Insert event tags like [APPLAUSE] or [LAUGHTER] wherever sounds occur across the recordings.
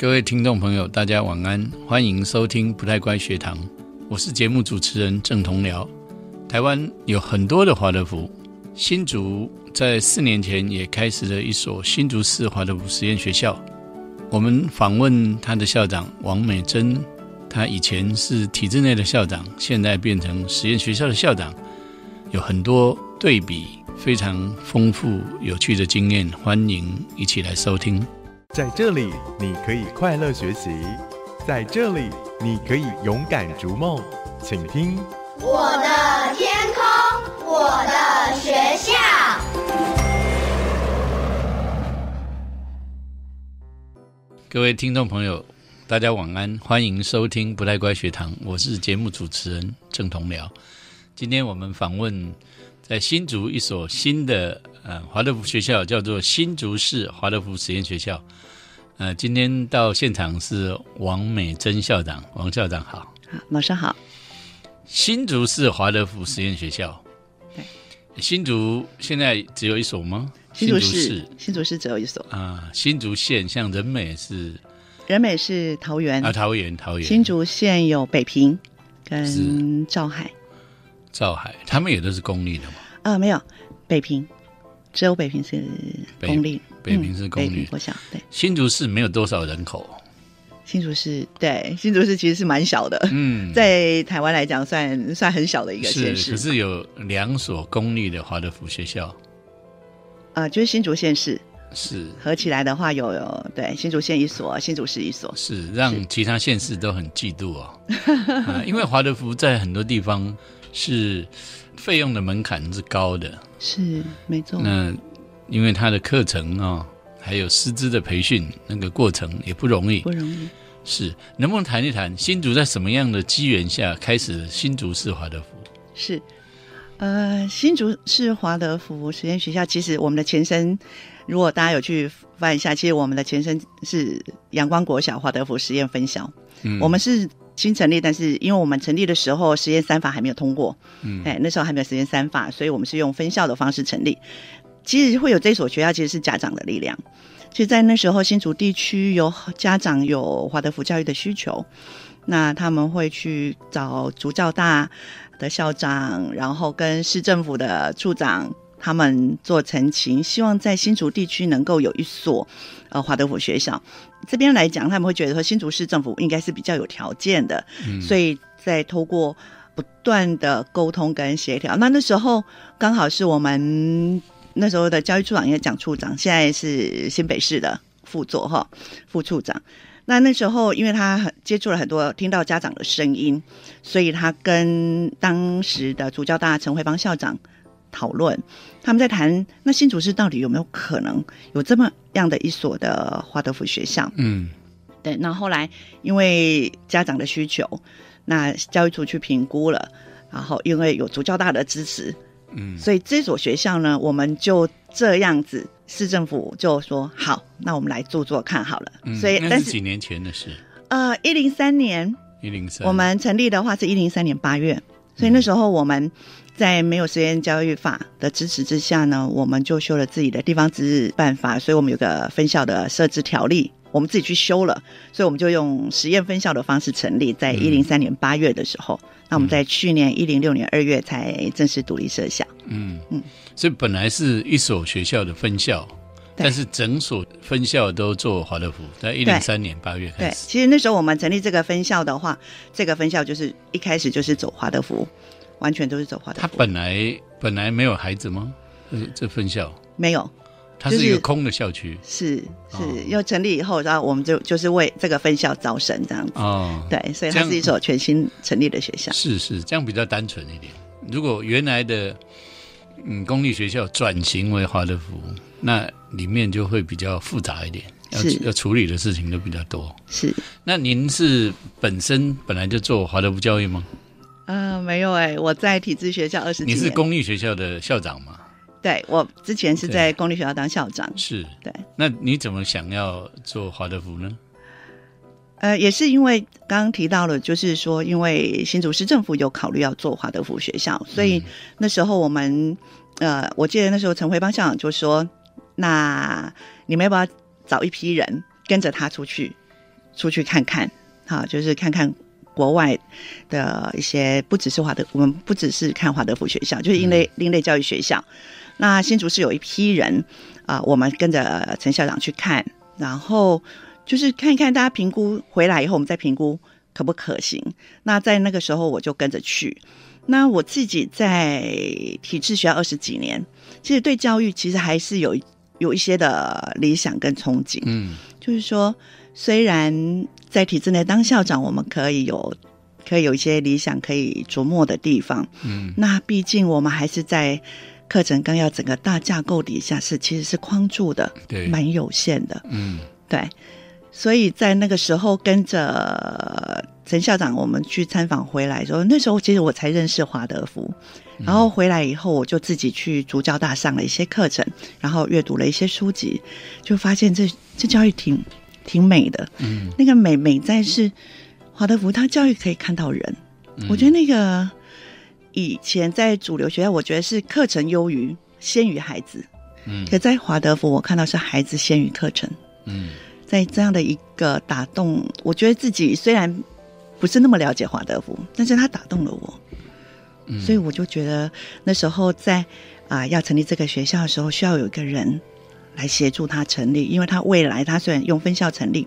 各位听众朋友，大家晚安，欢迎收听不太乖学堂，我是节目主持人郑同僚。台湾有很多的华德福，新竹在四年前也开始了一所新竹市华德福实验学校。我们访问他的校长王美珍，他以前是体制内的校长，现在变成实验学校的校长，有很多对比，非常丰富有趣的经验，欢迎一起来收听。在这里，你可以快乐学习；在这里，你可以勇敢逐梦。请听我的天空，我的学校。各位听众朋友，大家晚安，欢迎收听不太乖学堂，我是节目主持人郑同僚。今天我们访问在新竹一所新的呃华德福学校，叫做新竹市华德福实验学校。呃，今天到现场是王美珍校长，王校长好，好，老师好。新竹市华德福实验学校，对，新竹现在只有一所吗？新竹市，新竹市只有一所啊。新竹县像仁美是，仁美是桃园啊，桃园桃园。新竹县有北平跟赵海，赵海他们也都是公立的吗？啊，没有，北平只有北平是公立。北平是公立，我想对。新竹市没有多少人口。新竹市对新竹市其实是蛮小的，嗯，在台湾来讲算算很小的一个县市。可是有两所公立的华德福学校。啊，就是新竹县市是合起来的话有有对新竹县一所，新竹市一所，是让其他县市都很嫉妒哦。[LAUGHS] 因为华德福在很多地方是费用的门槛是高的，是没错。那因为他的课程啊，还有师资的培训，那个过程也不容易，不容易。是，能不能谈一谈新竹在什么样的机缘下开始新竹市华德福？是，呃，新竹市华德福实验学校，其实我们的前身，如果大家有去翻一下，其实我们的前身是阳光国小华德福实验分校。嗯，我们是新成立，但是因为我们成立的时候实验三法还没有通过，嗯，哎，那时候还没有实验三法，所以我们是用分校的方式成立。其实会有这所学校，其实是家长的力量。其实，在那时候，新竹地区有家长有华德福教育的需求，那他们会去找竹教大的校长，然后跟市政府的处长他们做澄清，希望在新竹地区能够有一所呃华德福学校。这边来讲，他们会觉得说新竹市政府应该是比较有条件的，所以在透过不断的沟通跟协调，那那时候刚好是我们。那时候的教育处长也讲处长，现在是新北市的副座哈副处长。那那时候，因为他接触了很多，听到家长的声音，所以他跟当时的主教大陈慧芳校长讨论，他们在谈那新竹市到底有没有可能有这么样的一所的华德福学校？嗯，对。那后来因为家长的需求，那教育处去评估了，然后因为有足教大的支持。嗯，所以这所学校呢，我们就这样子，市政府就说好，那我们来做做看好了。所以那是几年前的事。呃，一零三年，一零三，我们成立的话是一零三年八月，所以那时候我们在没有实验教育法的支持之下呢，我们就修了自己的地方自治办法，所以我们有个分校的设置条例，我们自己去修了，所以我们就用实验分校的方式成立，在一零三年八月的时候。那我们在去年一零六年二月才正式独立设校。嗯嗯，所以本来是一所学校的分校，但是整所分校都做华德福，在一零三年八月开始。对，其实那时候我们成立这个分校的话，这个分校就是一开始就是走华德福，完全都是走华德福。他本来本来没有孩子吗？这分校没有。它是一个空的校区，是是，因为成立以后，然后我们就就是为这个分校招生这样子。哦，对，所以它是一所全新成立的学校。是是，这样比较单纯一点。如果原来的嗯公立学校转型为华德福，那里面就会比较复杂一点，要要处理的事情都比较多。是。那您是本身本来就做华德福教育吗？啊，没有哎，我在体制学校二十你是公立学校的校长吗？对，我之前是在公立学校当校长。是，对。那你怎么想要做华德福呢？呃，也是因为刚刚提到了，就是说，因为新竹市政府有考虑要做华德福学校，所以那时候我们，呃，我记得那时候陈辉邦校长就说：“那你们要不要找一批人跟着他出去？出去看看，好，就是看看国外的一些，不只是华德，我们不只是看华德福学校，就是另类另类教育学校。那新竹是有一批人啊、我们跟着陈校长去看，然后就是看一看大家评估回来以后，我们再评估可不可行。那在那个时候我就跟着去。那我自己在体制学校二十几年，其实对教育其实还是有有一些的理想跟憧憬。嗯就是说，虽然在体制内当校长，我们可以有可以有一些理想可以琢磨的地方，嗯。那毕竟我们还是在课程纲要整个大架构底下是其实是框住的，对。蛮有限的，嗯。对。所以在那个时候跟着陈校长，我们去参访回来的时候，那时候其实我才认识华德福，然后回来以后，我就自己去主教大上了一些课程，然后阅读了一些书籍，就发现这这教育挺挺美的。嗯那个美美在是华德福，他教育可以看到人。嗯我觉得那个以前在主流学校，我觉得是课程优于先于孩子，嗯可在华德福，我看到是孩子先于课程。嗯在这样的一个打动，我觉得自己虽然不是那么了解华德福，但是他打动了我。嗯所以我就觉得那时候在啊、要成立这个学校的时候，需要有一个人来协助他成立，因为他未来他虽然用分校成立，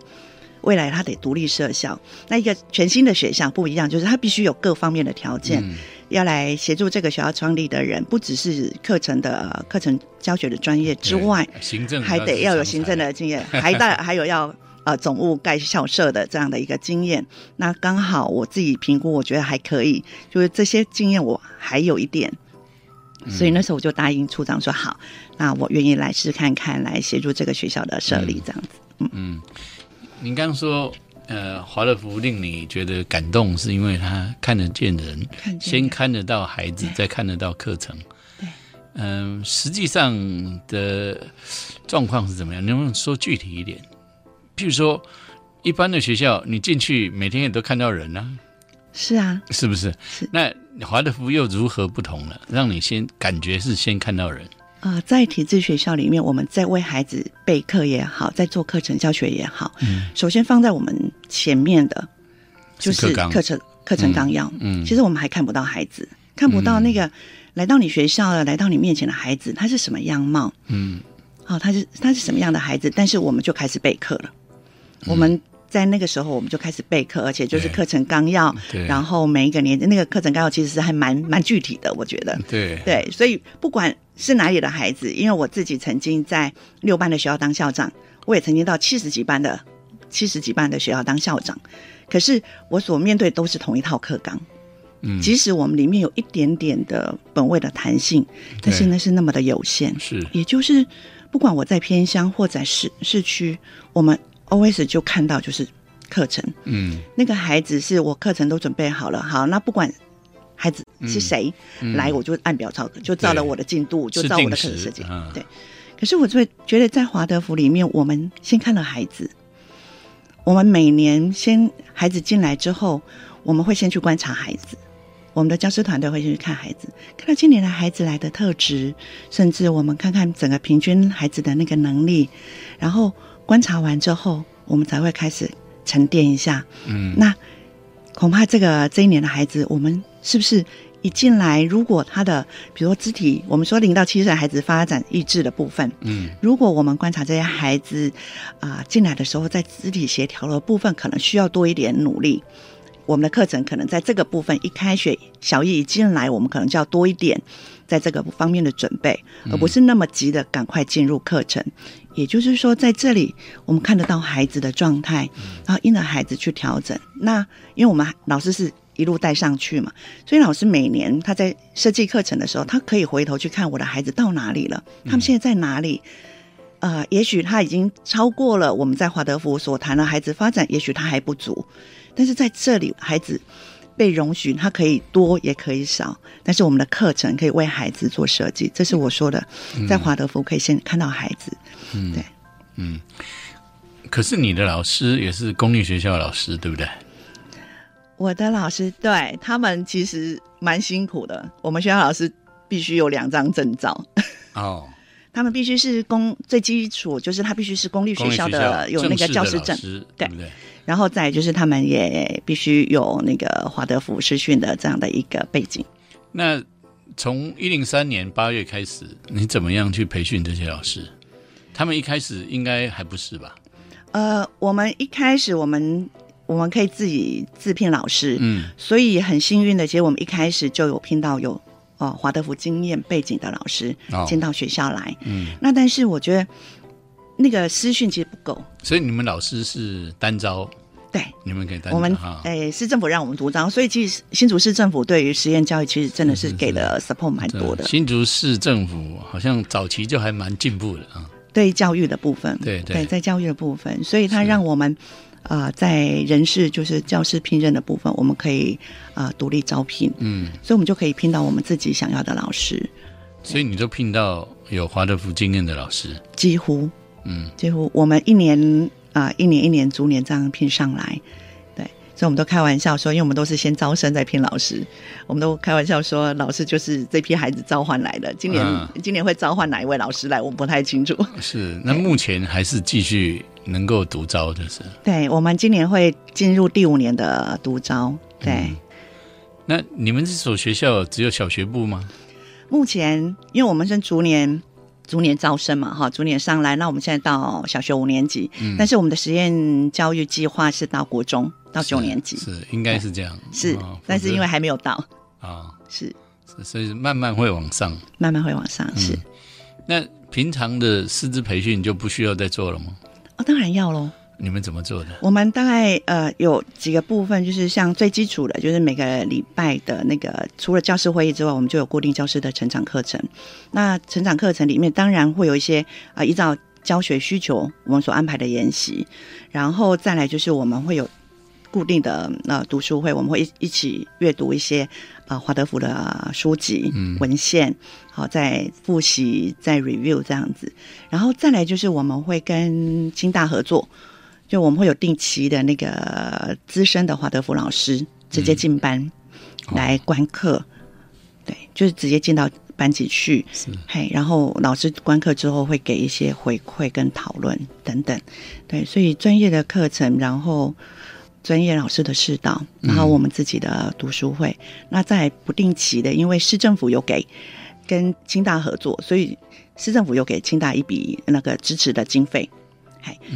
未来他得独立设校。那一个全新的学校不一样，就是他必须有各方面的条件，嗯要来协助这个学校创立的人，不只是课程的课程教学的专业之外，行政还得要有行政的经验，还带 [LAUGHS] 还有要呃总务盖校舍的这样的一个经验。那刚好我自己评估，我觉得还可以，就是这些经验我还有一点，所以那时候我就答应处长说好，那我愿意来试看看，来协助这个学校的设立这样子。嗯嗯，您刚刚说。呃，华乐福令你觉得感动，是因为他看得见人，看见先看得到孩子，再看得到课程。对，嗯、实际上的状况是怎么样？能不能说具体一点？譬如说，一般的学校，你进去每天也都看到人啊，是啊，是不是？是那华德福又如何不同呢？让你先感觉是先看到人，呃，在体制学校里面，我们在为孩子备课也好，在做课程教学也好，嗯首先放在我们前面的就是课程课程纲要。嗯其实我们还看不到孩子，看不到那个来到你学校的、来到你面前的孩子，他是什么样貌？嗯哦，他是他是什么样的孩子？但是我们就开始备课了。我们在那个时候我们就开始备课，而且就是课程纲要，对。然后每一个年那个课程纲要其实是还蛮蛮具体的，我觉得。对。对，所以不管是哪里的孩子，因为我自己曾经在六班的学校当校长，我也曾经到七十几班的七十几班的学校当校长，可是我所面对都是同一套课纲，嗯。即使我们里面有一点点的本位的弹性，但是对那是那么的有限。是。也就是不管我在偏乡或在市市区，我们 always 就看到就是课程，嗯那个孩子是我课程都准备好了，好，那不管孩子是谁、嗯来，我就按表操课，就照了我的进度，就照我的课程设计。对，可是我就会觉得在华德福里面，我们先看了孩子，我们每年先孩子进来之后，我们会先去观察孩子。我们的教师团队会先去看孩子，看到今年的孩子来的特质，甚至我们看看整个平均孩子的那个能力，然后观察完之后，我们才会开始沉淀一下，嗯。那恐怕这个这一年的孩子，我们是不是一进来，如果他的比如说肢体，我们说零到七岁孩子发展意志的部分，嗯。如果我们观察这些孩子啊、进来的时候，在肢体协调的部分可能需要多一点努力。我们的课程可能在这个部分一开学，小一一进来，我们可能就要多一点在这个方面的准备，而不是那么急的赶快进入课程。也就是说，在这里我们看得到孩子的状态，然后因着孩子去调整。那因为我们老师是一路带上去嘛，所以老师每年他在设计课程的时候，他可以回头去看我的孩子到哪里了，他们现在在哪里。呃，也许他已经超过了我们在华德福所谈的孩子发展，也许他还不足，但是在这里，孩子被容许，他可以多也可以少，但是我们的课程可以为孩子做设计，这是我说的，在华德福可以先看到孩子，嗯对嗯。可是你的老师也是公立学校的老师，对不对？我的老师对他们其实蛮辛苦的，我们学校老师必须有两张证照，哦，[LAUGHS] 他们必须是公最基础，就是他必须是公立学校的有那个教师证，对不对？然后再就是他们也必须有那个华德福师训的这样的一个背景。那从一零三年八月开始，你怎么样去培训这些老师？他们一开始应该还不是吧？呃，我们一开始我们我们可以自己自聘老师，嗯，所以很幸运的，其实我们一开始就有聘到有哦华德福经验背景的老师进到学校来，嗯，那但是我觉得那个私训其实不够，所以你们老师是单招，对，你们可以单我们哎市政府让我们独招，所以其实新竹市政府对于实验教育其实真的是给了 support 蛮多的。新竹市政府好像早期就还蛮进步的啊。对教育的部分，对对，在教育的部分，所以他让我们，呃，在人事就是教师聘任的部分，我们可以呃独立招聘，嗯，所以我们就可以聘到我们自己想要的老师。所以你都聘到有华德福经验的老师，几乎，嗯，几乎我们一年啊，一年一年逐年这样聘上来。对所以我们都开玩笑说，因为我们都是先招生再聘老师，我们都开玩笑说，老师就是这批孩子召唤来的。今年今年会召唤哪一位老师来，我不太清楚。是，那目前还是继续能够独招的是？[LAUGHS] 对，我们今年会进入第五年的独招。对，那你们这所学校只有小学部吗？目前，因为我们是逐年。逐年招生嘛，哈，逐年上来。那我们现在到小学五年级，但是我们的实验教育计划是到国中到九年级，是应该是这样，是，但是因为还没有到啊，是，所以慢慢会往上，慢慢会往上，是。那平常的师资培训就不需要再做了吗？哦，当然要喽。你们怎么做的？我们大概呃有几个部分，就是像最基础的，就是每个礼拜的那个除了教师会议之外，我们就有固定教师的成长课程。那成长课程里面当然会有一些啊依照教学需求我们所安排的研习，然后再来就是我们会有固定的呃读书会，我们会一一起阅读一些啊华德福的书籍文献，好再复习再 review 这样子，然后再来就是我们会跟清大合作。就我们会有定期的那个资深的华德福老师直接进班来观课，对，就是直接进到班级去，嘿，然后老师观课之后会给一些回馈跟讨论等等，对，所以专业的课程，然后专业老师的指导，然后我们自己的读书会，那在不定期的，因为市政府有给跟清大合作，所以市政府有给清大一笔那个支持的经费。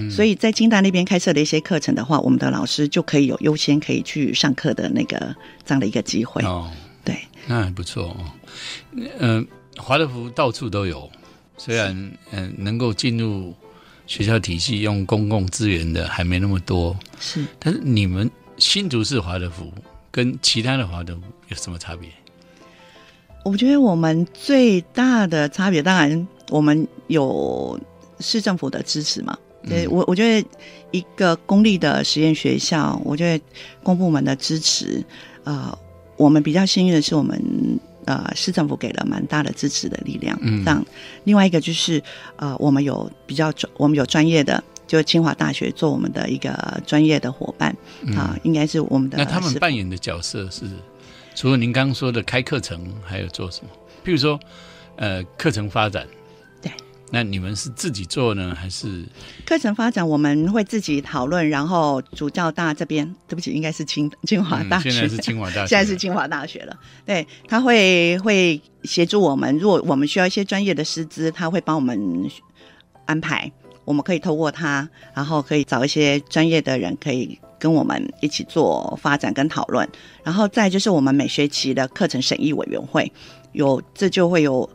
所以在金大那边开设的一些课程的话，我们的老师就可以有优先可以去上课的那个这样的一个机会哦。对，那还不错哦。嗯，华德福到处都有，虽然嗯能够进入学校体系用公共资源的还没那么多，是。但是你们新竹市华德福跟其他的华德福有什么差别？我觉得我们最大的差别，当然我们有市政府的支持嘛。对我，我觉得一个公立的实验学校，我觉得公部门的支持，呃，我们比较幸运的是，我们呃市政府给了蛮大的支持的力量。嗯，这样，另外一个就是呃，我们有比较专，我们有专业的，就清华大学做我们的一个专业的伙伴啊，应该是我们的。那他们扮演的角色是，除了您刚刚说的开课程，还有做什么？譬如说，呃，课程发展。那你们是自己做呢，还是课程发展？我们会自己讨论，然后主教大这边，对不起，应该是清清华大学，现在是清华大学，现在是清华大学了。对，他会会协助我们，如果我们需要一些专业的师资，他会帮我们安排。我们可以透过他，然后可以找一些专业的人，可以跟我们一起做发展跟讨论。然后再就是我们每学期的课程审议委员会，有这就会有。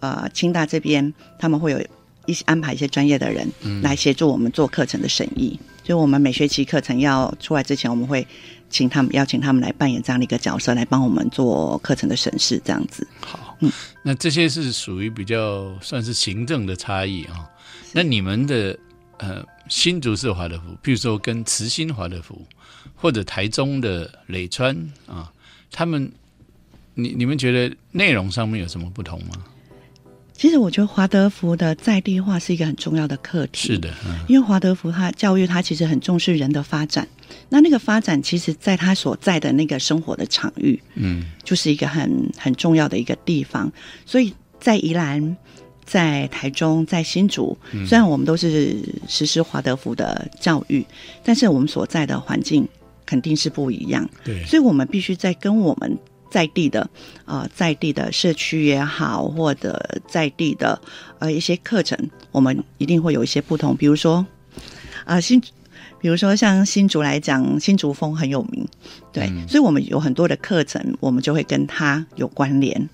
呃，清大这边他们会有一些安排一些专业的人来协助我们做课程的审议，所以我们每学期课程要出来之前，我们会请他们邀请他们来扮演这样的一个角色，来帮我们做课程的审视，这样子。好，嗯，那这些是属于比较算是行政的差异啊。那你们的呃新竹市华德福，比如说跟慈心华德福或者台中的磊川啊，他们，你你们觉得内容上面有什么不同吗？其实我觉得华德福的在地化是一个很重要的课题。是的，因为华德福它教育它其实很重视人的发展。那那个发展，其实在他所在的那个生活的场域，嗯，就是一个很很重要的一个地方。所以在宜兰，在台中、在新竹，虽然我们都是实施华德福的教育，但是我们所在的环境肯定是不一样，对，所以我们必须在跟我们在地的呃在地的社区也好，或者在地的呃一些课程，我们一定会有一些不同。比如说，啊、新，比如说像新竹来讲，新竹风很有名，对，嗯所以我们有很多的课程，我们就会跟它有关联。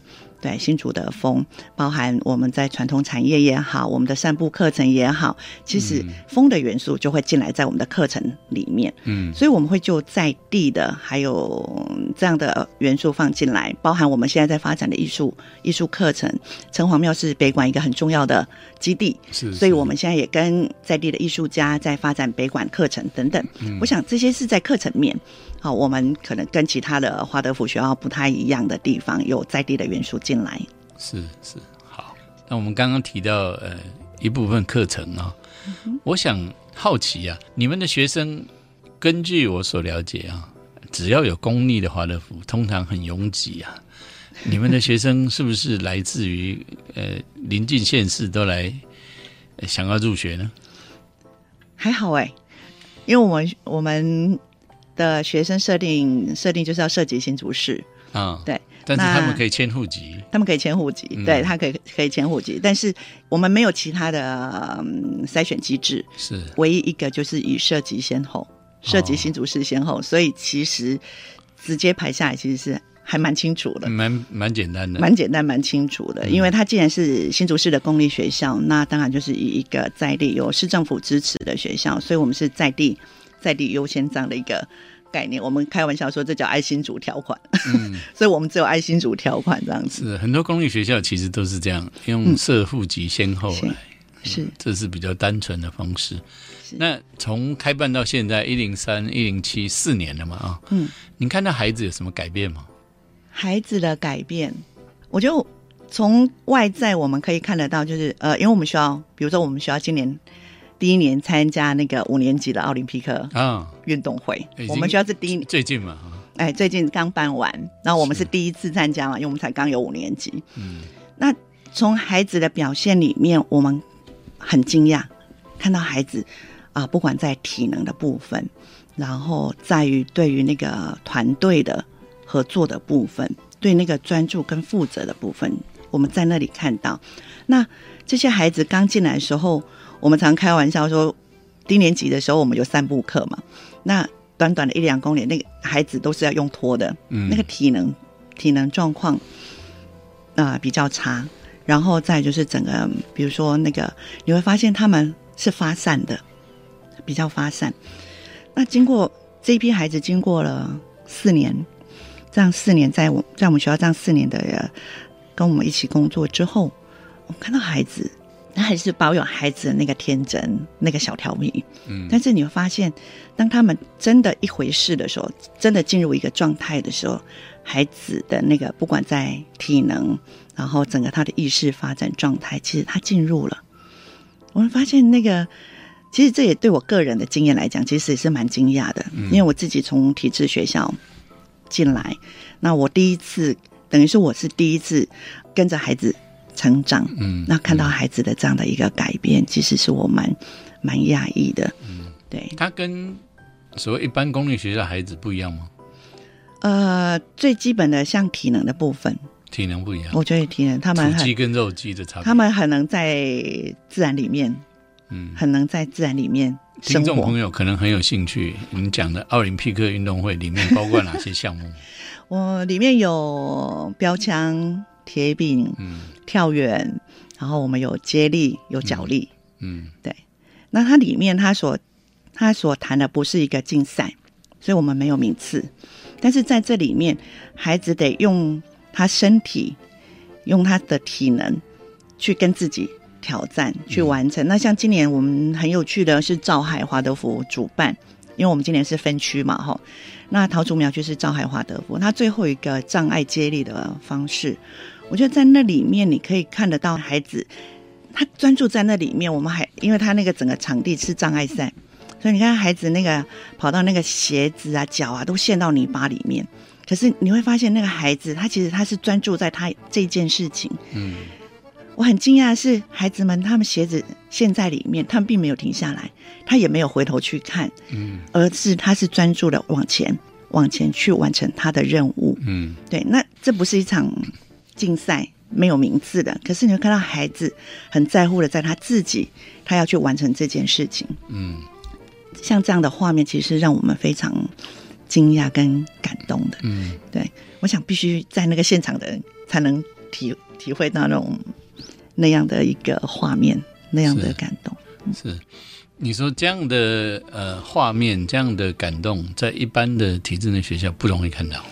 对新竹的风，包含我们在传统产业也好，我们的散步课程也好，其实嗯风的元素就会进来在我们的课程里面。嗯所以我们会就在地的还有嗯这样的元素放进来，包含我们现在在发展的艺术艺术课程。城隍庙是北馆一个很重要的基地，是，所以我们现在也跟在地的艺术家在发展北馆课程等等。嗯我想这些是在课程面。好，我们可能跟其他的华德福学校不太一样的地方，有在地的元素进来。是是好。那我们刚刚提到呃一部分课程啊、我想好奇啊，你们的学生根据我所了解啊，只要有公立的华德福，通常很拥挤啊。你们的学生 [LAUGHS] 是不是来自于呃临近县市都来、呃想要入学呢？还好哎、因为我们我们的学生设定设定就是要涉及新竹市，啊，对，但是他们可以迁户籍，他们可以迁户籍，嗯。对他可以可以迁户籍，但是我们没有其他的、嗯、筛选机制，是。唯一一个就是以涉及先后，涉及新竹市先后，所以其实直接排下来其实是还蛮清楚的。蛮蛮简单的，蛮简单、蛮清楚的，嗯。因为它既然是新竹市的公立学校，那当然就是以一个在地有市政府支持的学校，所以我们是在地在地优先这样的一个概念。我们开玩笑说这叫爱心主条款，嗯，[LAUGHS] 所以我们只有爱心主条款这样子。是很多公立学校其实都是这样，用社户籍先后。是这是比较单纯的方式。那从开办到现在一零三、一零七四年了嘛啊，嗯，你看到孩子有什么改变吗？孩子的改变，我觉得从外在我们可以看得到，就是呃，因为我们学校，比如说我们学校今年第一年参加那个五年级的奥林匹克啊，运动会我们学校是第一，最近嘛啊，哎，最近刚办完，然后我们是是第一次参加嘛，因为我们才刚有五年级。嗯，那从孩子的表现里面，我们很惊讶，看到孩子啊、不管在体能的部分，然后在于对于那个团队的合作的部分，对那个专注跟负责的部分，我们在那里看到。那这些孩子刚进来的时候，我们常开玩笑说，低年级的时候我们有散步课嘛，那短短的一两公里，那个孩子都是要用拖的，嗯。那个体能体能状况啊、比较差，然后再就是整个，比如说那个，你会发现他们是发散的，比较发散。那经过这一批孩子经过了四年，这样四年在我在我们学校这样四年的呃跟我们一起工作之后，我们看到孩子，他还是保有孩子的那个天真，那个小调皮。嗯但是你会发现，当他们真的一回事的时候，真的进入一个状态的时候，孩子的那个不管在体能，然后整个他的意识发展状态，其实他进入了。我们发现那个，其实这也对我个人的经验来讲，其实也是蛮惊讶的，因为我自己从体制学校进来，那我第一次等于是我是第一次跟着孩子成长，嗯那看到孩子的这样的一个改变，其实是我蛮蛮讶异的。嗯，对，他跟所谓一般公立学校孩子不一样吗？呃，最基本的像体能的部分，体能不一样，我觉得体能他们土鸡很，跟肉鸡的差别。他们很能在自然里面，嗯，很能在自然里面听众朋。友可能很有兴趣，你讲的奥林匹克运动会里面包括哪些项目？[LAUGHS] 我里面有标枪、铁饼、嗯跳远，然后我们有接力、有脚力。嗯对那它里面它所它所谈的不是一个竞赛，所以我们没有名次，但是在这里面，孩子得用他身体，用他的体能去跟自己挑战，去完成。那像今年我们很有趣的是赵海华德福主办，因为我们今年是分区嘛，哈。那桃竹苗就是赵海华德福，他最后一个障碍接力的方式，我觉得在那里面你可以看得到孩子。他专注在那里面，我们还因为他那个整个场地是障碍赛，所以你看孩子那个跑到那个鞋子啊、脚啊都陷到泥巴里面。可是你会发现，那个孩子他其实他是专注在他这件事情。嗯我很惊讶的是，孩子们他们鞋子陷在里面，他们并没有停下来，他也没有回头去看，嗯而是他是专注的往前往前去完成他的任务。嗯对，那这不是一场竞赛，没有名次的。可是你会看到孩子很在乎的，在他自己，他要去完成这件事情。嗯，像这样的画面，其实是让我们非常惊讶跟感动的。嗯，对，我想必须在那个现场的人才能体体会到那种那样的一个画面，那样的感动。是。你说这样的呃画面，这样的感动，在一般的体制内学校不容易看到，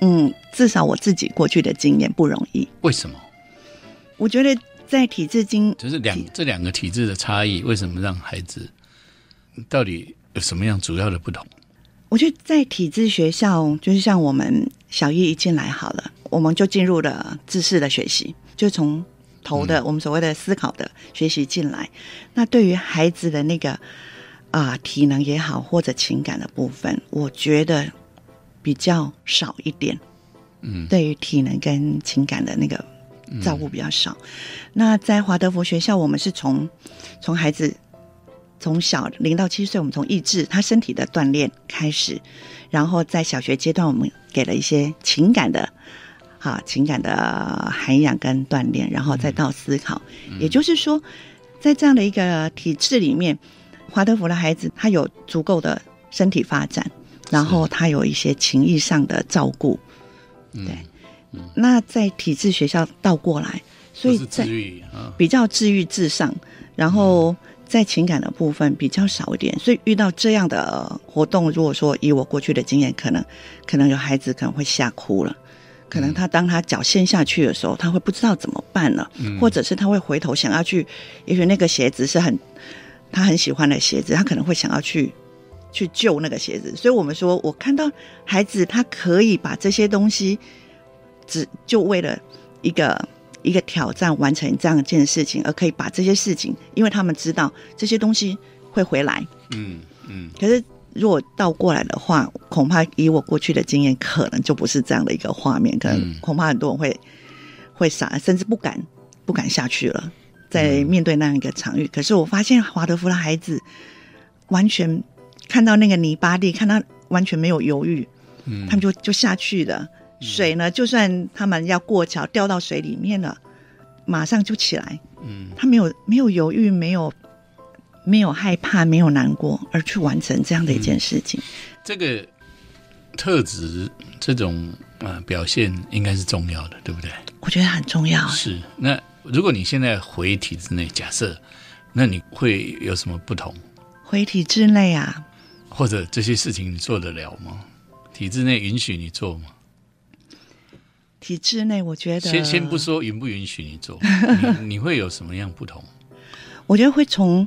嗯，至少我自己过去的经验不容易。为什么？我觉得在体制经就是两这两个体制的差异，为什么让孩子到底有什么样主要的不同？我觉得在体制学校，就是像我们小一一进来好了，我们就进入了知识的学习，就从头的、我们所谓的思考的学习进来。那对于孩子的那个啊、体能也好，或者情感的部分，我觉得比较少一点。嗯对于体能跟情感的那个照顾比较少。那在华德福学校，我们是从从孩子从小零到七岁，我们从意志他身体的锻炼开始，然后在小学阶段，我们给了一些情感的。啊，情感的涵养跟锻炼，然后再到思考。也就是说，在这样的一个体制里面，华德福的孩子他有足够的身体发展，然后他有一些情谊上的照顾，嗯，对。那在体制学校倒过来，所以在比较治愈至上，然后在情感的部分比较少一点。所以遇到这样的活动，如果说以我过去的经验，可能可能有孩子可能会吓哭了。可能他当他脚陷下去的时候，他会不知道怎么办了，或者是他会回头想要去，也许那个鞋子是很他很喜欢的鞋子，他可能会想要去去救那个鞋子。所以我们说，我看到孩子他可以把这些东西，只就为了一个一个挑战完成这样一件事情，而可以把这些事情，因为他们知道这些东西会回来。嗯嗯可是如果倒过来的话，恐怕以我过去的经验，可能就不是这样的一个画面，可能嗯恐怕很多人会会傻，甚至不敢不敢下去了，在面对那样一个场域。可是我发现华德福的孩子完全看到那个泥巴地，看他完全没有犹豫，嗯，他们就就下去了。水呢，就算他们要过桥掉到水里面了，马上就起来。嗯他没有没有犹豫，没有没有害怕，没有难过，而去完成这样的一件事情。这个特质这种呃表现应该是重要的，对不对？我觉得很重要。是。那如果你现在回体制内，假设，那你会有什么不同？回体制内啊，或者这些事情你做得了吗？体制内允许你做吗？体制内我觉得先先不，说允不允许你做，[LAUGHS] 你你会有什么样不同？我觉得会从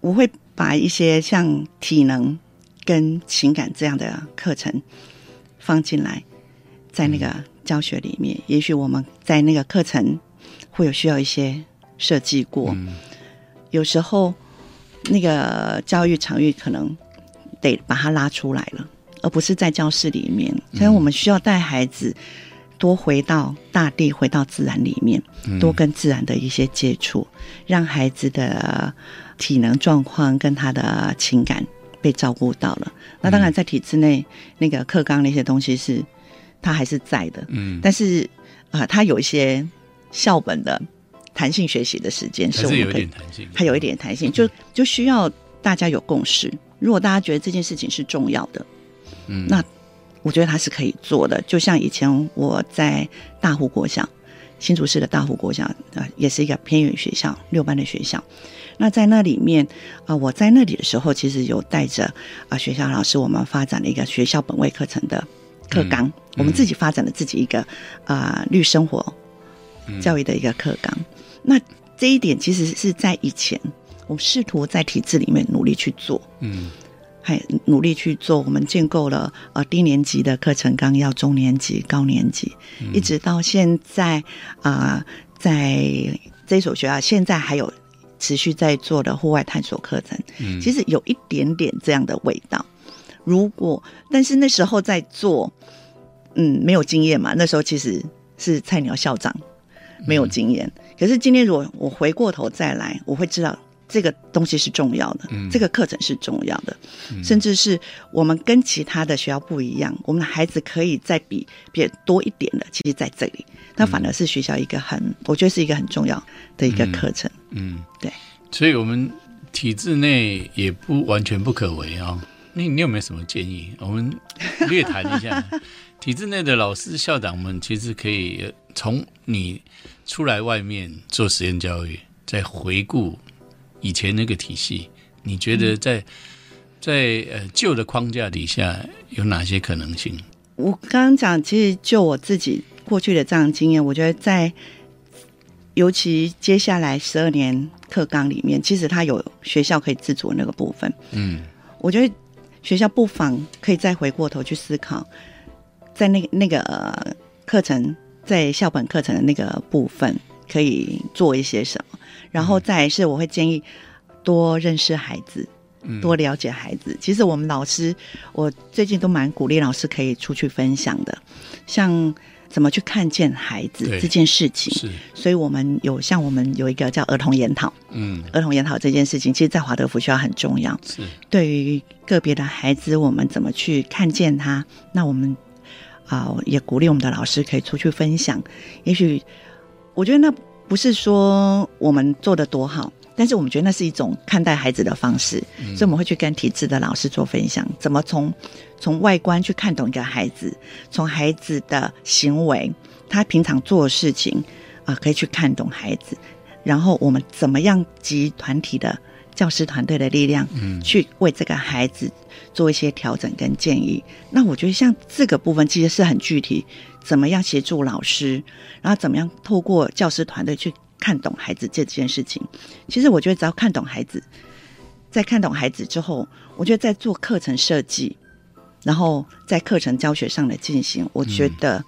我会把一些像体能跟情感这样的课程放进来，在那个教学里面。也许我们在那个课程会有需要一些设计过，嗯有时候那个教育场域可能得把它拉出来了，而不是在教室里面。所以我们需要带孩子多回到大地，回到自然里面，多跟自然的一些接触，让孩子的体能状况跟他的情感被照顾到了。那当然，在体制内那个课纲那些东西是他还是在的，嗯，但是啊、呃它有一些校本的弹性学习的时间，是有一是我们可以点弹性，它有一点弹性，就就需要大家有共识。如果大家觉得这件事情是重要的，嗯，那我觉得他是可以做的。就像以前我在大湖国小，新竹市的大湖国小，呃，也是一个偏远学校，六班的学校。那在那里面，啊、我在那里的时候，其实有带着啊、学校老师，我们发展了一个学校本位课程的课纲，我们自己发展了自己一个啊、绿生活教育的一个课纲。那这一点其实是在以前，我们试图在体制里面努力去做，嗯还努力去做。我们建构了呃低年级的课程纲要，中年级、高年级，一直到现在啊、在这所学校现在还有持续在做的户外探索课程，嗯，其实有一点点这样的味道。如果但是那时候在做，嗯，没有经验嘛，那时候其实是菜鸟校长，没有经验。可是今天如果我回过头再来，我会知道这个东西是重要的，嗯。这个课程是重要的，甚至是我们跟其他的学校不一样，我们的孩子可以再比别人多一点的，其实在这里，那反而是学校一个很，我觉得是一个很重要的一个课程。嗯，对，所以我们体制内也不完全不可为啊、你你有没有什么建议？我们略谈一下。[LAUGHS] 体制内的老师、校长们，其实可以呃从你出来外面做实验教育，再回顾以前那个体系，你觉得在、在呃旧的框架底下有哪些可能性？我刚刚讲，其实就我自己过去的这样经验，我觉得在尤其接下来十二年课纲里面，其实它有学校可以自主的那个部分。嗯我觉得学校不妨可以再回过头去思考，在那个那个呃课程，在校本课程的那个部分，可以做一些什么。然后再来是，我会建议多认识孩子，嗯多了解孩子。其实我们老师，我最近都蛮鼓励老师可以出去分享的，像怎么去看见孩子对这件事情。是所以我们有像我们有一个叫儿童研讨，嗯儿童研讨这件事情，其实在华德福学校很重要。是对于个别的孩子，我们怎么去看见他？那我们啊、也鼓励我们的老师可以出去分享。也许我觉得那不是说我们做的多好，但是我们觉得那是一种看待孩子的方式，所以我们会去跟体制的老师做分享，怎么从从外观去看懂一个孩子，从孩子的行为，他平常做的事情啊、可以去看懂孩子，然后我们怎么样集团体的教师团队的力量，嗯去为这个孩子做一些调整跟建议。那我觉得像这个部分其实是很具体，怎么样协助老师，然后怎么样透过教师团队去看懂孩子这件事情。其实我觉得只要看懂孩子，在看懂孩子之后，我觉得在做课程设计，然后在课程教学上的进行，我觉得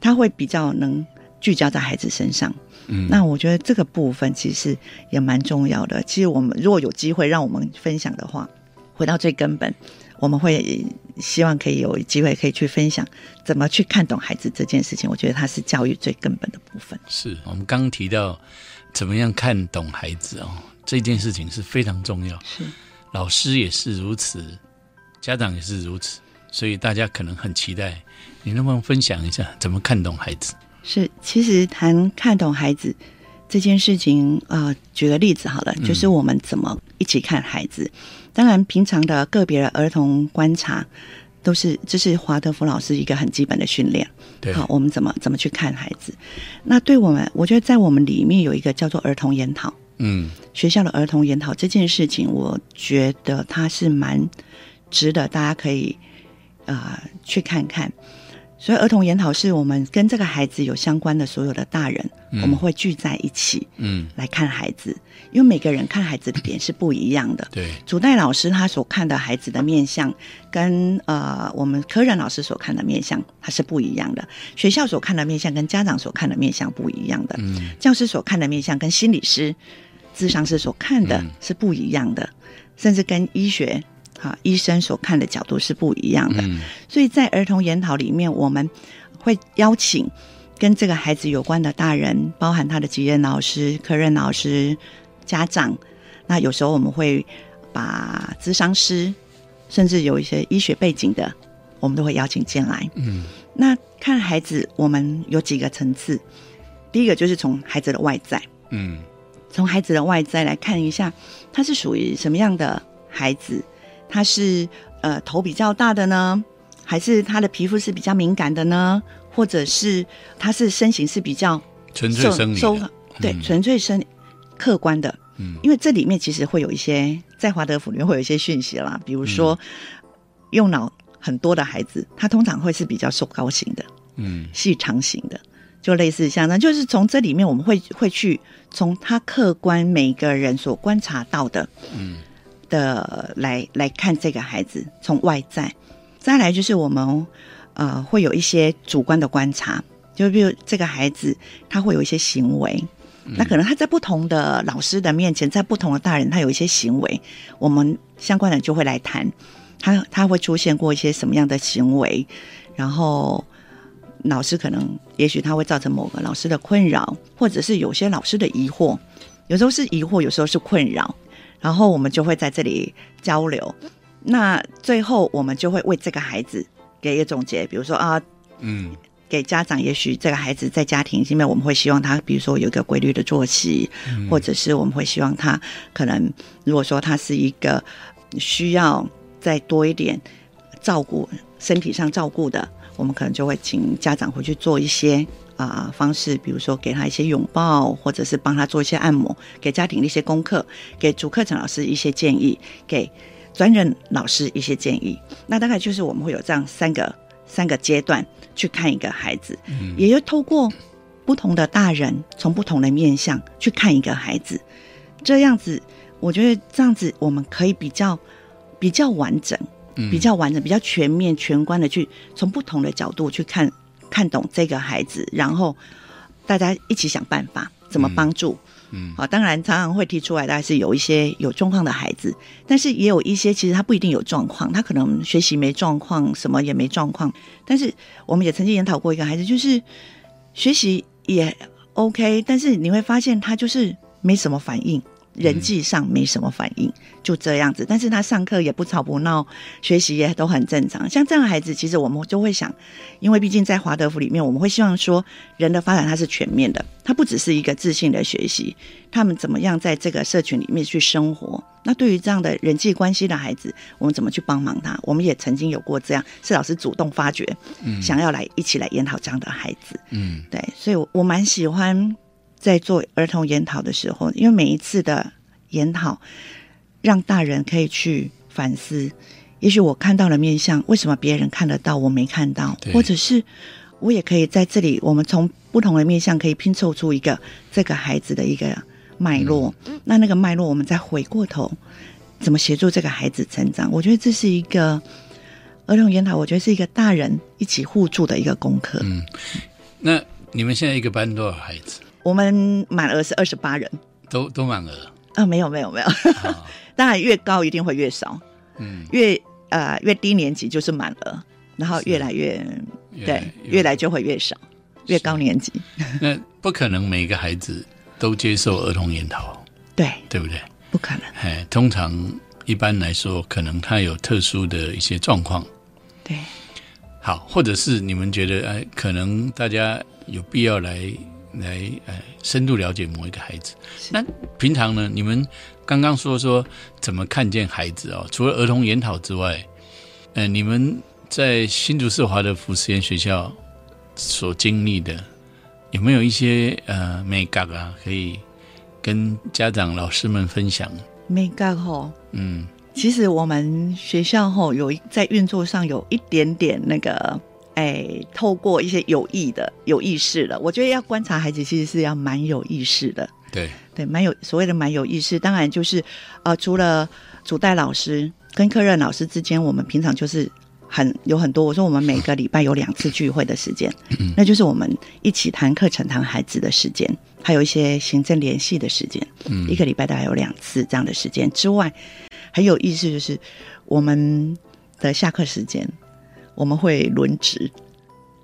他会比较能聚焦在孩子身上。嗯那我觉得这个部分其实也蛮重要的。其实我们如果有机会让我们分享的话，回到最根本，我们会希望可以有机会可以去分享怎么去看懂孩子这件事情。我觉得它是教育最根本的部分。是我们刚刚提到怎么样看懂孩子哦，这件事情是非常重要。是老师也是如此，家长也是如此，所以大家可能很期待你能不能分享一下怎么看懂孩子？是，其实谈看懂孩子这件事情，呃，举个例子好了，就是我们怎么一起看孩子。当然，平常的个别的儿童观察，都是这是华德福老师一个很基本的训练。对，好，我们怎么怎么去看孩子？那对我们，我觉得在我们里面有一个叫做儿童研讨，嗯学校的儿童研讨这件事情，我觉得它是蛮值得大家可以呃去看看。所以儿童研讨是我们跟这个孩子有相关的所有的大人，嗯我们会聚在一起嗯，来看孩子，因为每个人看孩子的点是不一样的。对，主代老师他所看的孩子的面相，跟呃我们科任老师所看的面相，它是不一样的。学校所看的面相跟家长所看的面相不一样的。嗯教师所看的面相跟心理师、智商师所看的嗯是不一样的，甚至跟医学哈医生所看的角度是不一样的。嗯所以在儿童研讨里面，我们会邀请跟这个孩子有关的大人，包含他的级任老师、科任老师、家长。那有时候我们会把咨商师，甚至有一些医学背景的，我们都会邀请进来。嗯那看孩子，我们有几个层次。第一个就是从孩子的外在，嗯从孩子的外在来看一下，他是属于什么样的孩子？他是呃头比较大的呢，还是他的皮肤是比较敏感的呢？或者是他是身形是比较纯粹生理对嗯纯粹生客观的？嗯因为这里面其实会有一些在华德福里面会有一些讯息啦，比如说、用脑很多的孩子，他通常会是比较瘦高型的。嗯细长型的，就类似像那，就是从这里面我们会会去从他客观每个人所观察到的嗯的来来看这个孩子，从外在，再来就是我们呃会有一些主观的观察，就比如这个孩子他会有一些行为。那可能他在不同的老师的面前，在不同的大人，他有一些行为，我们相关的就会来谈，他他会出现过一些什么样的行为，然后老师可能也许他会造成某个老师的困扰，或者是有些老师的疑惑，有时候是疑惑，有时候是困扰，然后我们就会在这里交流。那最后我们就会为这个孩子给一个总结，比如说啊，嗯给家长，也许这个孩子在家庭里面，我们会希望他，比如说有一个规律的作息，或者是我们会希望他可能，如果说他是一个需要再多一点照顾身体上照顾的，我们可能就会请家长回去做一些啊、方式，比如说给他一些拥抱，或者是帮他做一些按摩，给家庭的一些功课，给主课程老师一些建议，给专任老师一些建议。那大概就是我们会有这样三个三个阶段去看一个孩子，也就透过不同的大人从不同的面向去看一个孩子，这样子，我觉得这样子我们可以比较比较完整，嗯。比较完整、比较全面、全观的去从不同的角度去看看懂这个孩子，然后大家一起想办法怎么帮助。嗯好，当然常常会提出来，大概是有一些有状况的孩子，但是也有一些其实他不一定有状况，他可能学习没状况，什么也没状况。但是我们也曾经研讨过一个孩子，就是学习也 OK，但是你会发现他就是没什么反应，人际上没什么反应，就这样子。但是他上课也不吵不闹，学习也都很正常。像这样的孩子，其实我们就会想，因为毕竟在华德福里面，我们会希望说人的发展它是全面的，它不只是一个自信的学习，他们怎么样在这个社群里面去生活。那对于这样的人际关系的孩子，我们怎么去帮忙他？我们也曾经有过这样，是老师主动发掘，想要来一起来研讨这样的孩子。嗯对，所以我我蛮喜欢在做儿童研讨的时候，因为每一次的研讨，让大人可以去反思，也许我看到了面相，为什么别人看得到我没看到，或者是我也可以在这里，我们从不同的面相可以拼凑出一个这个孩子的一个脉络。那那个脉络，我们再回过头，怎么协助这个孩子成长？我觉得这是一个。儿童研讨，我觉得是一个大人一起互助的一个功课。嗯，那你们现在一个班多少孩子？我们满额是二十八人，都都满额。啊，没有没有没有，啊？[LAUGHS] 当然越高一定会越少，嗯，越呃越低年级就是满额，然后越来越对，越来。就会越少，越高年级。那不可能每个孩子都接受儿童研讨，对，对不对？不可能，哎，通常一般来说，可能他有特殊的一些状况。对，好，或者是你们觉得，哎，可能大家有必要来来，哎，深度了解某一个孩子。那平常呢，你们刚刚说说怎么看见孩子哦？除了儿童研讨之外，呃，你们在新竹市华德福实验学校所经历的，有没有一些呃美感啊，可以跟家长、老师们分享？美感吼。嗯其实我们学校吼有一在运作上有一点点那个，哎，透过一些有意的、有意识的，我觉得要观察孩子，其实是要蛮有意识的。对，对，蛮有所谓的蛮有意识，当然就是呃，除了主带老师跟科任老师之间，我们平常就是很有很多。我说我们每个礼拜有两次聚会的时间，那就是我们一起谈课程、谈孩子的时间，还有一些行政联系的时间。嗯一个礼拜大概有两次这样的时间之外，很有意思就是我们的下课时间，我们会轮值。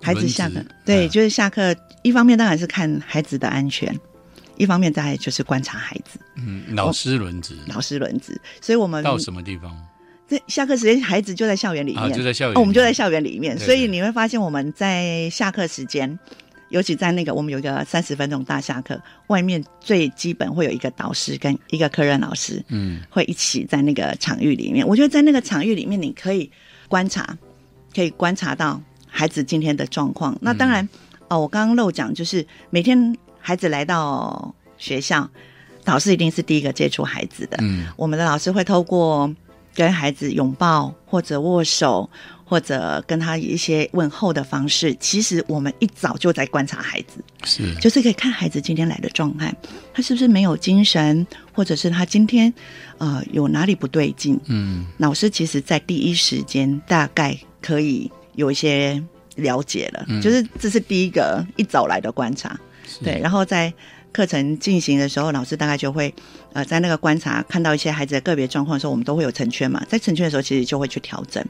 孩子下课，对，嗯就是下课。一方面当然是看孩子的安全，一方面再来就是观察孩子，嗯，老师轮值老师轮值。所以我们到什么地方？在下课时间，孩子就在校园里面，啊，就在校园、哦，我们就在校园里面，对所以你会发现我们在下课时间，尤其在那个我们有一个三十分钟大下课，外面最基本会有一个导师跟一个科任老师，嗯会一起在那个场域里面。我觉得在那个场域里面，你可以观察，可以观察到孩子今天的状况。那当然，哦，我刚刚漏讲，就是每天孩子来到学校，导师一定是第一个接触孩子的。嗯我们的老师会透过跟孩子拥抱或者握手，或者跟他一些问候的方式。其实我们一早就在观察孩子，是就是可以看孩子今天来的状态，他是不是没有精神，或者是他今天呃有哪里不对劲。嗯老师其实在第一时间大概可以有一些了解了，嗯就是这是第一个一早来的观察。对，然后在课程进行的时候，老师大概就会呃在那个观察看到一些孩子的个别状况的时候，我们都会有成圈嘛，在成圈的时候，其实就会去调整。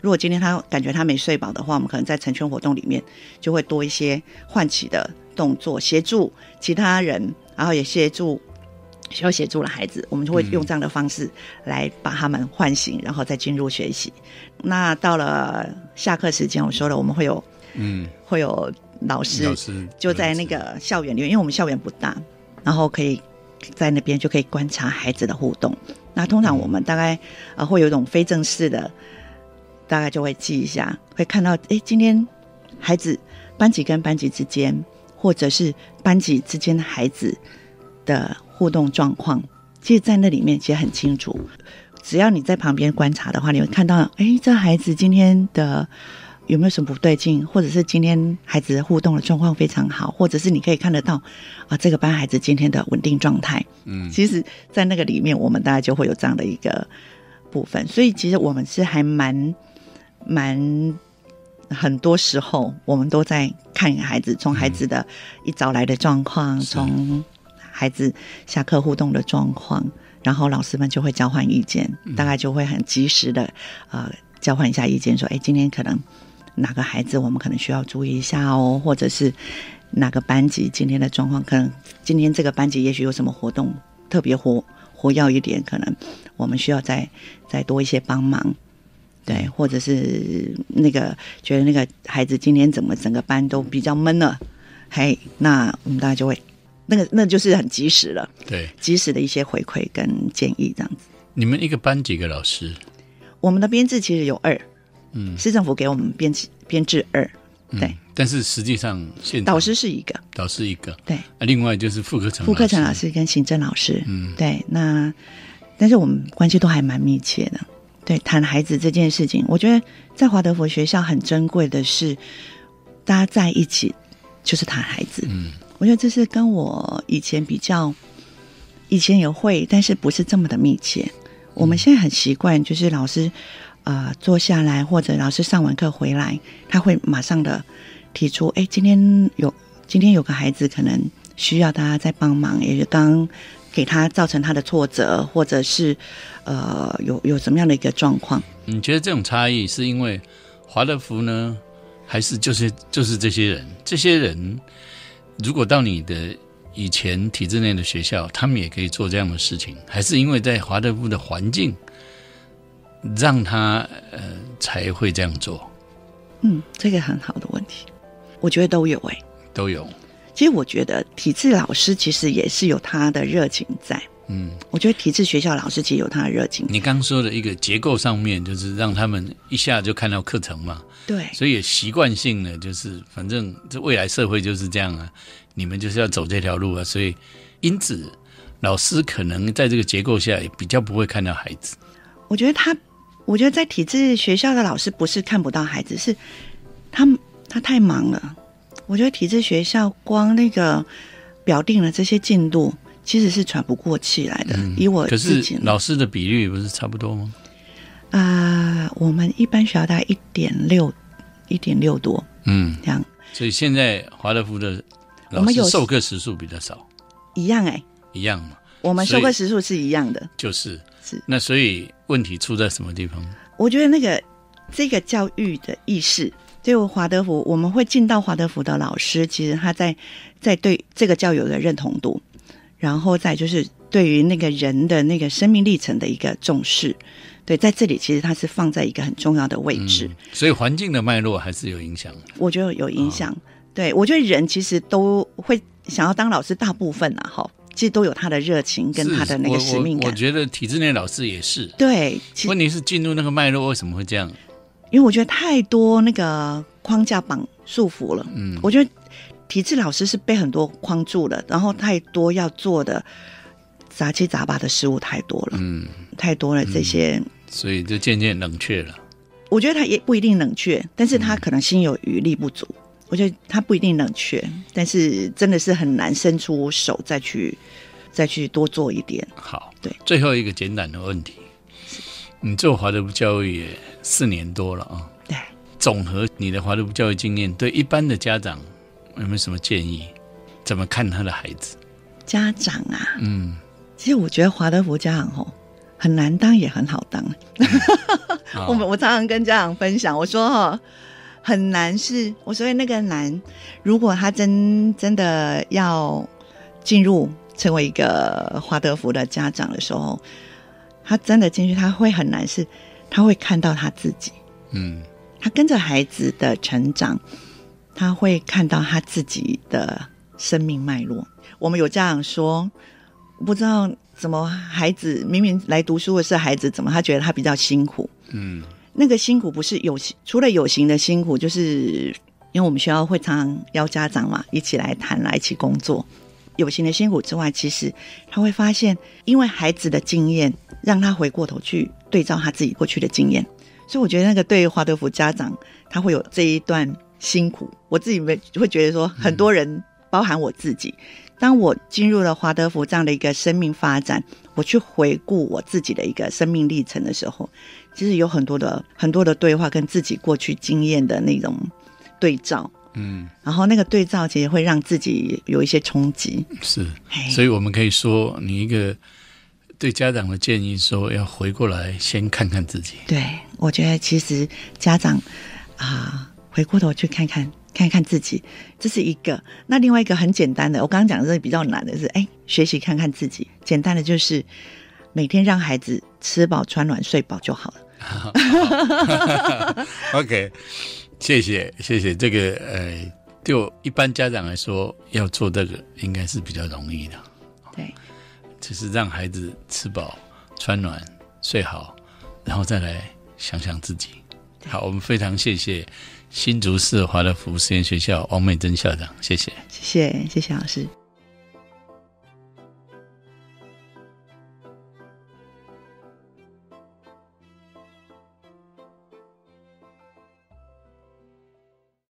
如果今天他感觉他没睡饱的话，我们可能在成圈活动里面就会多一些唤起的动作，协助其他人，然后也协助。需要协助的孩子，我们就会用这样的方式来把他们唤醒，然后再进入学习。那到了下课时间，我说了，我们会有嗯，会有老师老师就在那个校园里面，因为我们校园不大，然后可以在那边就可以观察孩子的互动。那通常我们大概呃会有一种非正式的，大概就会记一下，会看到哎，今天孩子班级跟班级之间，或者是班级之间的孩子的互动状况，其实，在那里面其实很清楚。只要你在旁边观察的话，你会看到，哎，这孩子今天的有没有什么不对劲，或者是今天孩子互动的状况非常好，或者是你可以看得到啊，这个班孩子今天的稳定状态。嗯，其实，在那个里面，我们大概就会有这样的一个部分。所以，其实我们是还蛮蛮很多时候，我们都在看孩子，从孩子的一早来的状况，是从孩子下课互动的状况，然后老师们就会交换意见，大概就会很及时的呃交换一下意见，说，哎，今天可能哪个孩子我们可能需要注意一下哦，或者是哪个班级今天的状况，可能今天这个班级也许有什么活动特别活活跃一点，可能我们需要再再多一些帮忙。对，或者是那个觉得那个孩子今天怎么整个班都比较闷了，嘿，那我们大家就会那个那就是很及时了，对，及时的一些回馈跟建议这样子。你们一个班几个老师？我们的编制其实有二，嗯，市政府给我们编制编制二，对。嗯，但是实际上现场导师是一个，导师一个，对，啊，另外就是副课程副课程老师跟行政老师，嗯，对，那但是我们关系都还蛮密切的。对，谈孩子这件事情，我觉得在华德福学校很珍贵的是，大家在一起就是谈孩子。嗯，我觉得这是跟我以前比较，以前也会，但是不是这么的密切。我们现在很习惯，就是老师呃坐下来，或者老师上完课回来，他会马上的提出，哎，今天有今天有个孩子可能需要大家在帮忙，也是刚给他造成他的挫折，或者是呃有有什么样的一个状况。你觉得这种差异是因为华德福呢，还是就是就是这些人？这些人如果到你的以前体制内的学校，他们也可以做这样的事情，还是因为在华德福的环境让他呃才会这样做？嗯，这个很好的问题，我觉得都有哎、都有，其实我觉得体制老师其实也是有他的热情在。嗯，我觉得体制学校老师其实有他的热情。你刚说的一个结构上面，就是让他们一下就看到课程嘛，对，所以也习惯性的就是，反正这未来社会就是这样啊，你们就是要走这条路啊，所以因此老师可能在这个结构下也比较不会看到孩子。我觉得他，我觉得在体制学校的老师不是看不到孩子，是他他太忙了。我觉得体制学校光那个表定了这些进度，其实是喘不过气来的。以我嗯可是自己老师的比率不是差不多吗？啊、我们一般学校大概一点六，一点六多嗯，这样所以现在华德福的老我们有师授课时数比较少，一样哎、一样嘛，我们授课时数是一样的。就是是那所以问题出在什么地方？我觉得那个这个教育的意识，就华德福，我们会进到华德福的老师，其实他在在对这个教育有个认同度，然后再就是对于那个人的那个生命历程的一个重视。对，在这里其实它是放在一个很重要的位置，嗯，所以环境的脉络还是有影响。我觉得有影响。对我觉得人其实都会想要当老师，大部分啊，哈，其实都有他的热情跟他的那个使命感。我我我觉得体制内老师也是。对，问题是进入那个脉络为什么会这样？因为我觉得太多那个框架绑束缚了。嗯，我觉得体制老师是被很多框住了，然后太多要做的杂七杂八的事物太多了，嗯，太多了这些。所以就渐渐冷却了。我觉得他也不一定冷却，但是他可能心有余力不足。我觉得他不一定冷却，但是真的是很难伸出手再去再去多做一点。好，对，最后一个简短的问题，你做华德福教育也四年多了啊，对，总和你的华德福教育经验，对一般的家长有没有什么建议？怎么看他的孩子？家长啊，嗯其实我觉得华德福家长吼很难当也很好当。[LAUGHS] 啊我们我常常跟家长分享，我说哈，很难是我所以那个难，如果他真真的要进入成为一个华德福的家长的时候，他真的进去，他会很难是，他会看到他自己，嗯他跟着孩子的成长，他会看到他自己的生命脉络。我们有家长说，不知道怎么孩子明明来读书的是孩子，怎么他觉得他比较辛苦？嗯那个辛苦不是有形，除了有形的辛苦，就是因为我们学校会常常邀家长嘛，一起来谈，来一起工作。有形的辛苦之外，其实他会发现，因为孩子的经验，让他回过头去对照他自己过去的经验，所以我觉得那个对于华德福家长，他会有这一段辛苦。我自己没会觉得说，很多人，包含我自己，当我进入了华德福这样的一个生命发展，我去回顾我自己的一个生命历程的时候，其实有很多的很多的对话跟自己过去经验的那种对照，嗯，然后那个对照其实会让自己有一些冲击。是，所以我们可以说，你一个对家长的建议说，要回过来先看看自己。对，我觉得其实家长啊，回过头去看看看看自己，这是一个。那另外一个很简单的，我刚刚讲的是比较难的是，哎，学习看看自己。简单的就是每天让孩子吃饱穿暖睡饱就好了。[LAUGHS] OK，谢谢谢谢。这个呃，就一般家长来说，要做这个应该是比较容易的，对，就是让孩子吃饱、穿暖、睡好，然后再来想想自己。好，我们非常谢谢新竹市华乐福实验学校王美珍校长，谢谢。谢谢谢谢老师。